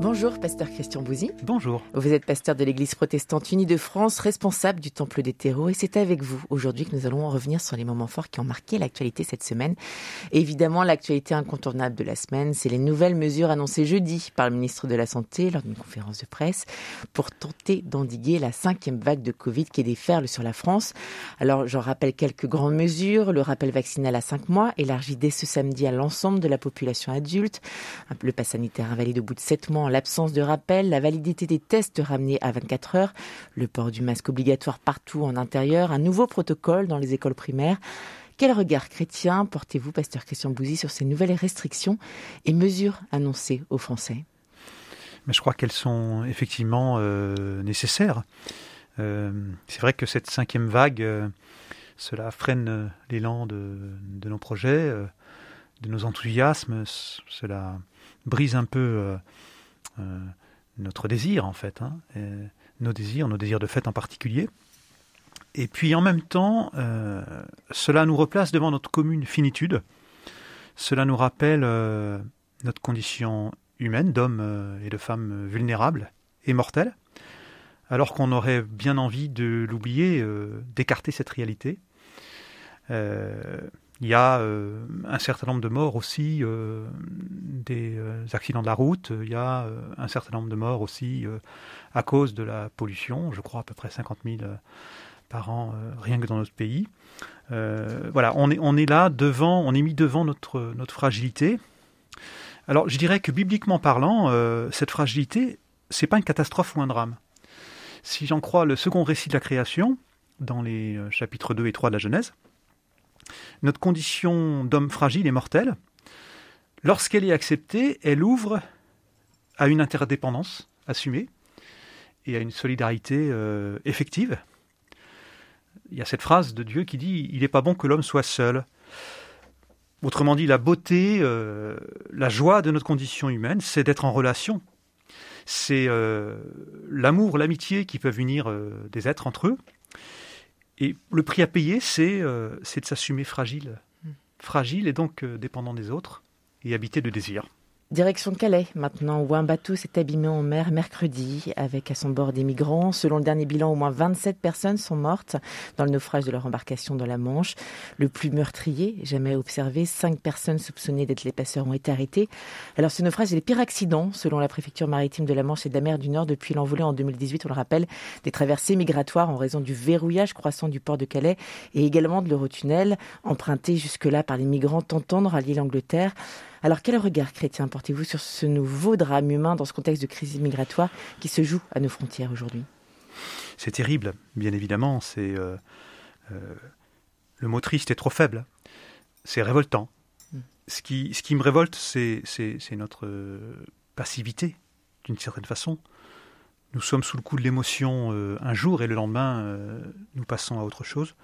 Bonjour, pasteur Christian Bouzy. Bonjour. Vous êtes pasteur de l'Église protestante unie de France, responsable du Temple des terreaux, et c'est avec vous aujourd'hui que nous allons revenir sur les moments forts qui ont marqué l'actualité cette semaine. évidemment, l'actualité incontournable de la semaine, c'est les nouvelles mesures annoncées jeudi par le ministre de la Santé lors d'une conférence de presse pour tenter d'endiguer la cinquième vague de Covid qui déferle sur la France. Alors, j'en rappelle quelques grandes mesures. Le rappel vaccinal à 5 mois, élargi dès ce samedi à l'ensemble de la population adulte. Le pass sanitaire invalide au bout de 7 mois l'absence de rappel, la validité des tests ramenés à 24 heures, le port du masque obligatoire partout en intérieur, un nouveau protocole dans les écoles primaires. Quel regard chrétien portez-vous, pasteur Christian Bouzy, sur ces nouvelles restrictions et mesures annoncées aux Français? Mais Je crois qu'elles sont effectivement euh, nécessaires. Euh, c'est vrai que cette cinquième vague, euh, cela freine l'élan de, nos projets, de nos enthousiasmes, cela brise un peu notre désir en fait, hein, nos désirs, nos désirs de fête en particulier. Et puis en même temps, euh, cela nous replace devant notre commune finitude. Cela nous rappelle euh, notre condition humaine d'hommes et de femmes vulnérables et mortels, alors qu'on aurait bien envie de l'oublier, d'écarter cette réalité. Il y a euh, un certain nombre de morts aussi euh, des euh, accidents de la route. Il y a un certain nombre de morts aussi à cause de la pollution. Je crois à peu près 50 000 par an, rien que dans notre pays. voilà, on est, on est là devant, on est mis devant notre, notre fragilité. Alors, je dirais que bibliquement parlant, cette fragilité, c'est pas une catastrophe ou un drame. Si j'en crois le second récit de la création, dans les chapitres 2 et 3 de la Genèse, notre condition d'homme fragile et mortel, lorsqu'elle est acceptée, elle ouvre à une interdépendance assumée et à une solidarité euh, effective. Il y a cette phrase de Dieu qui dit Il n'est pas bon que l'homme soit seul. Autrement dit, la beauté, euh, la joie de notre condition humaine, c'est d'être en relation. C'est euh, l'amour, l'amitié qui peuvent unir des êtres entre eux. Et le prix à payer, c'est euh, de s'assumer fragile. Hmm. Fragile et donc euh, dépendant des autres et habité de désirs. Direction Calais, maintenant, où un bateau s'est abîmé en mer mercredi, avec à son bord des migrants. Selon le dernier bilan, au moins 27 personnes sont mortes dans le naufrage de leur embarcation dans la Manche. Le plus meurtrier jamais observé, cinq personnes soupçonnées d'être les passeurs ont été arrêtées. Alors ce naufrage est le pire accident, selon la préfecture maritime de la Manche et de la mer du Nord, depuis l'envolée en 2018, on le rappelle, des traversées migratoires en raison du verrouillage croissant du port de Calais et également de l'Eurotunnel, emprunté jusque-là par les migrants tentant de rallier l'Angleterre. Alors quel regard chrétien portez-vous sur ce nouveau drame humain dans ce contexte de crise migratoire qui se joue à nos frontières aujourd'hui? C'est terrible, bien évidemment. C'est euh, euh, le mot triste est trop faible. C'est révoltant. Mm. Ce, qui, ce qui me révolte, c'est notre passivité, d'une certaine façon. Nous sommes sous le coup de l'émotion euh, un jour et le lendemain, nous passons à autre chose.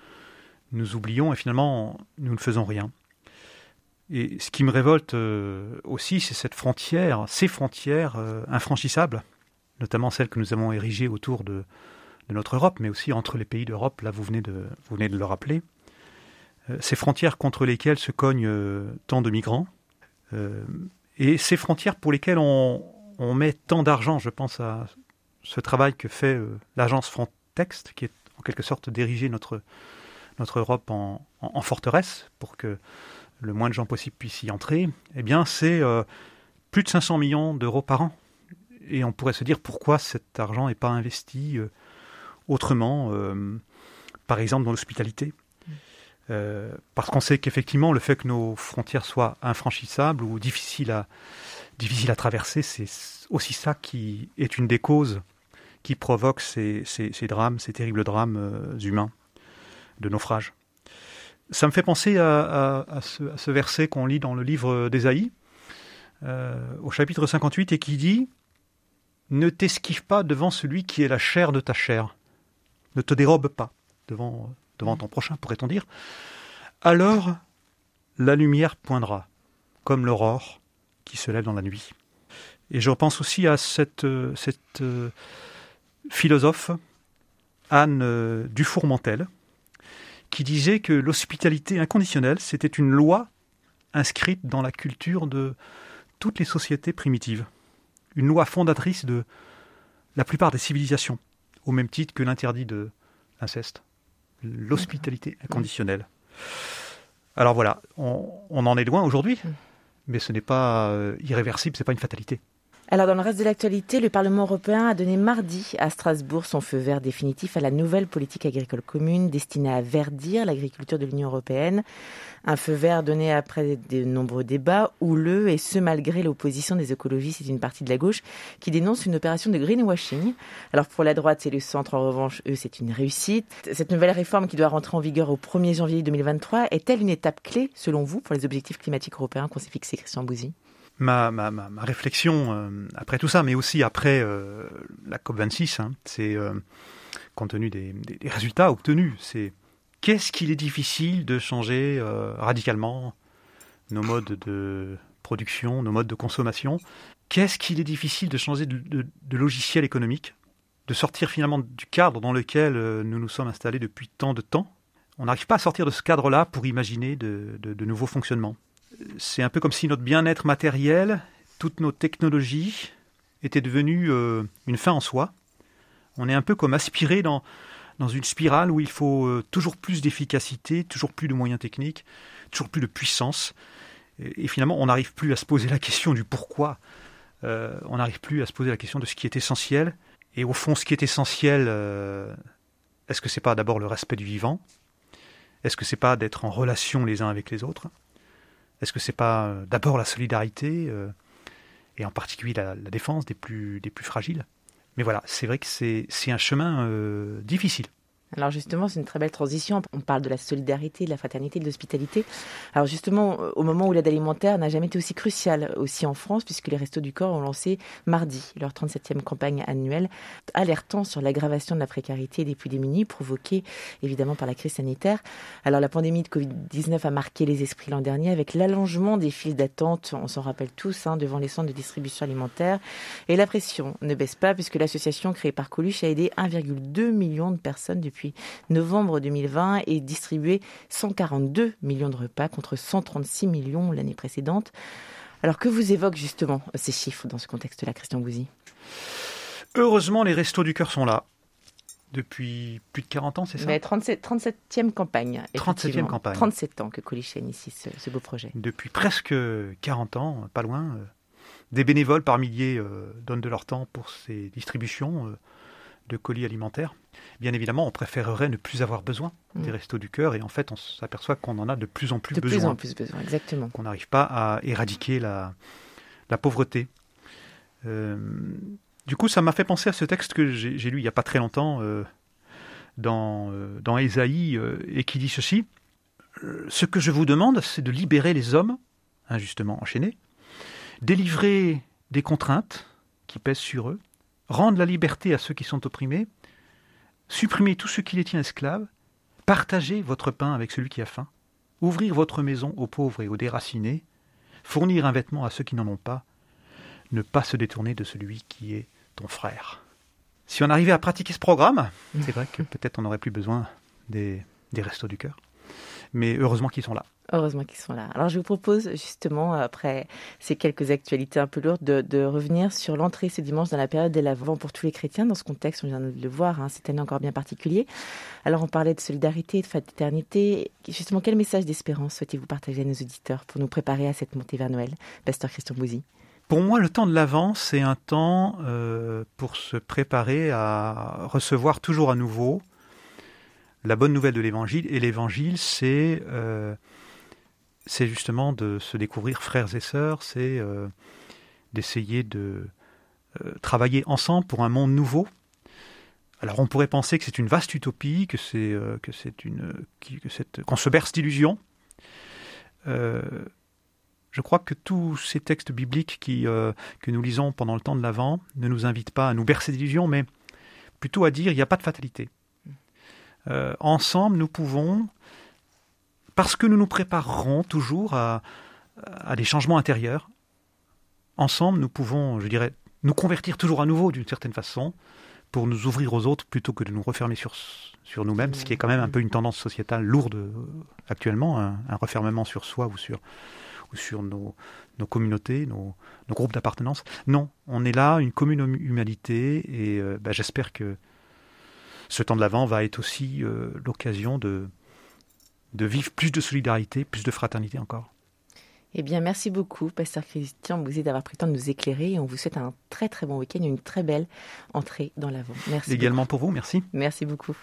Nous oublions et finalement, nous ne faisons rien. Et ce qui me révolte euh, aussi, c'est cette frontière, ces frontières euh, infranchissables, notamment celles que nous avons érigées autour de, notre Europe, mais aussi entre les pays d'Europe, là vous venez de, le rappeler. Euh, ces frontières contre lesquelles se cognent tant de migrants, et ces frontières pour lesquelles on, met tant d'argent, je pense à ce travail que fait l'agence Frontex, qui est en quelque sorte d'ériger notre, notre Europe en, en forteresse, pour que le moins de gens possible puissent y entrer, eh bien c'est euh, plus de 500 millions d'euros par an. Et on pourrait se dire pourquoi cet argent n'est pas investi euh, autrement, euh, par exemple dans l'hospitalité. parce qu'on sait qu'effectivement, le fait que nos frontières soient infranchissables ou difficiles à, traverser, c'est aussi ça qui est une des causes qui provoque ces drames, ces terribles drames humains de naufrage. Ça me fait penser à, ce, verset qu'on lit dans le livre d'Ésaïe, euh, au chapitre 58, et qui dit Ne t'esquive pas devant celui qui est la chair de ta chair. Ne te dérobe pas devant, ton prochain, pourrait-on dire. Alors la lumière poindra, comme l'aurore qui se lève dans la nuit. Et je repense aussi à cette, cette euh, philosophe Anne Dufourmentel, qui disait que l'hospitalité inconditionnelle, c'était une loi inscrite dans la culture de toutes les sociétés primitives. Une loi fondatrice de la plupart des civilisations, au même titre que l'interdit de l'inceste. L'hospitalité inconditionnelle. Alors voilà, on, en est loin aujourd'hui, mm. mais ce n'est pas euh, irréversible, ce n'est pas une fatalité. Alors, dans le reste de l'actualité, le Parlement européen a donné mardi à Strasbourg son feu vert définitif à la nouvelle politique agricole commune destinée à verdir l'agriculture de l'Union européenne. Un feu vert donné après de nombreux débats houleux, et ce malgré l'opposition des écologistes et d'une partie de la gauche qui dénonce une opération de greenwashing. Alors, pour la droite et le centre, en revanche, eux, c'est une réussite. Cette nouvelle réforme qui doit rentrer en vigueur au 1er janvier 2023 est-elle une étape clé, selon vous, pour les objectifs climatiques européens qu'on s'est fixés, Christian Bouzy ma, réflexion euh, après tout ça, mais aussi après euh, la COP26, hein, c'est euh, compte tenu des, résultats obtenus, c'est qu'est-ce qu'il est difficile de changer radicalement nos modes de production, nos modes de consommation? Qu'est-ce qu'il est difficile de changer de, logiciel économique, de sortir finalement du cadre dans lequel nous nous sommes installés depuis tant de temps? On n'arrive pas à sortir de ce cadre-là pour imaginer de nouveaux fonctionnements c'est un peu comme si notre bien-être matériel, toutes nos technologies étaient devenues euh, une fin en soi. On est un peu comme aspiré dans, dans une spirale où il faut euh, toujours plus d'efficacité, toujours plus de moyens techniques, toujours plus de puissance. Et, finalement, on n'arrive plus à se poser la question du pourquoi. Euh, on n'arrive plus à se poser la question de ce qui est essentiel. Et au fond, ce qui est essentiel, est-ce que c'est pas d'abord le respect du vivant? Est-ce que c'est pas d'être en relation les uns avec les autres? Est-ce que c'est pas euh, d'abord la solidarité euh, et en particulier la, défense des plus, des plus fragiles? Mais voilà, c'est vrai que c'est un chemin euh, difficile. Alors justement, c'est une très belle transition. On parle de la solidarité, de la fraternité, de l'hospitalité. Alors justement, au moment où l'aide alimentaire n'a jamais été aussi cruciale aussi en France, puisque les Restos du Corps ont lancé mardi leur 37e campagne annuelle, alertant sur l'aggravation de la précarité des plus démunis, provoquée évidemment par la crise sanitaire. Alors la pandémie de Covid-19 a marqué les esprits l'an dernier avec l'allongement des files d'attente, on s'en rappelle tous, hein, devant les centres de distribution alimentaire. Et la pression ne baisse pas, puisque l'association créée par Coluche a aidé 1,2 million de personnes depuis depuis novembre 2020 et distribué 142 millions de repas contre 136 millions l'année précédente. Alors que vous évoquent justement ces chiffres dans ce contexte-là, Christian Gouzy? Heureusement, les restos du cœur sont là depuis plus de 40 ans, c'est ça? 37, 37e campagne. 37e campagne. 37 ans que initie ce, ce, beau projet. Depuis presque 40 ans, pas loin. Euh, des bénévoles par milliers euh, donnent de leur temps pour ces distributions euh, de colis alimentaires. Bien évidemment, on préférerait ne plus avoir besoin des mm. restos du cœur et en fait, on s'aperçoit qu'on en a de plus en plus besoin. De plus en plus besoin, exactement. Qu'on n'arrive pas à éradiquer la, la pauvreté. Euh, du coup, ça m'a fait penser à ce texte que j'ai lu il n'y a pas très longtemps euh, dans, euh, dans Ésaïe et qui dit ceci Ce que je vous demande, c'est de libérer les hommes, injustement enchaînés, délivrer des contraintes qui pèsent sur eux, rendre la liberté à ceux qui sont opprimés, supprimer tout ce qui les tient esclaves, partager votre pain avec celui qui a faim, ouvrir votre maison aux pauvres et aux déracinés, fournir un vêtement à ceux qui n'en ont pas, ne pas se détourner de celui qui est ton frère. Si on arrivait à pratiquer ce programme, c'est vrai que peut-être on n'aurait plus besoin des, des restos du cœur. Mais heureusement qu'ils sont là. Heureusement qu'ils sont là. Alors je vous propose justement, après ces quelques actualités un peu lourdes, de, revenir sur l'entrée ce dimanche dans la période de l'Avent pour tous les chrétiens. Dans ce contexte, on vient de le voir, hein, cette année encore bien particulier. Alors on parlait de solidarité, de fraternité. Justement, quel message d'espérance souhaitez-vous partager à nos auditeurs pour nous préparer à cette montée vers Noël Pasteur Christian Bouzy? Pour moi, le temps de l'Avent, c'est un temps euh, pour se préparer à recevoir toujours à nouveau la bonne nouvelle de l'Évangile. Et l'Évangile, c'est... Euh, c'est justement de se découvrir frères et sœurs, c'est euh, d'essayer de euh, travailler ensemble pour un monde nouveau. Alors on pourrait penser que c'est une vaste utopie, que c'est une qu'on se berce d'illusions. je crois que tous ces textes bibliques que nous lisons pendant le temps de l'Avent ne nous invitent pas à nous bercer d'illusions, mais plutôt à dire il n'y a pas de fatalité. Ensemble, nous pouvons parce que nous nous préparerons toujours à, des changements intérieurs. Ensemble, nous pouvons, je dirais, nous convertir toujours à nouveau d'une certaine façon pour nous ouvrir aux autres plutôt que de nous refermer sur, sur nous-mêmes, ce qui est quand même un peu une tendance sociétale lourde euh, actuellement, un, refermement sur soi ou sur, ou sur nos, nos communautés, nos, groupes d'appartenance. Non, on est là, une commune hum, humanité, et euh, bah, j'espère que ce temps de l'avant va être aussi euh, l'occasion de, de vivre plus de solidarité, plus de fraternité encore. Eh bien, merci beaucoup, Pasteur Christian Bouzé, d'avoir pris le temps de nous éclairer. Et on vous souhaite un très très bon week-end et une très belle entrée dans l'avant. Merci. Également pour vous, merci. Merci beaucoup.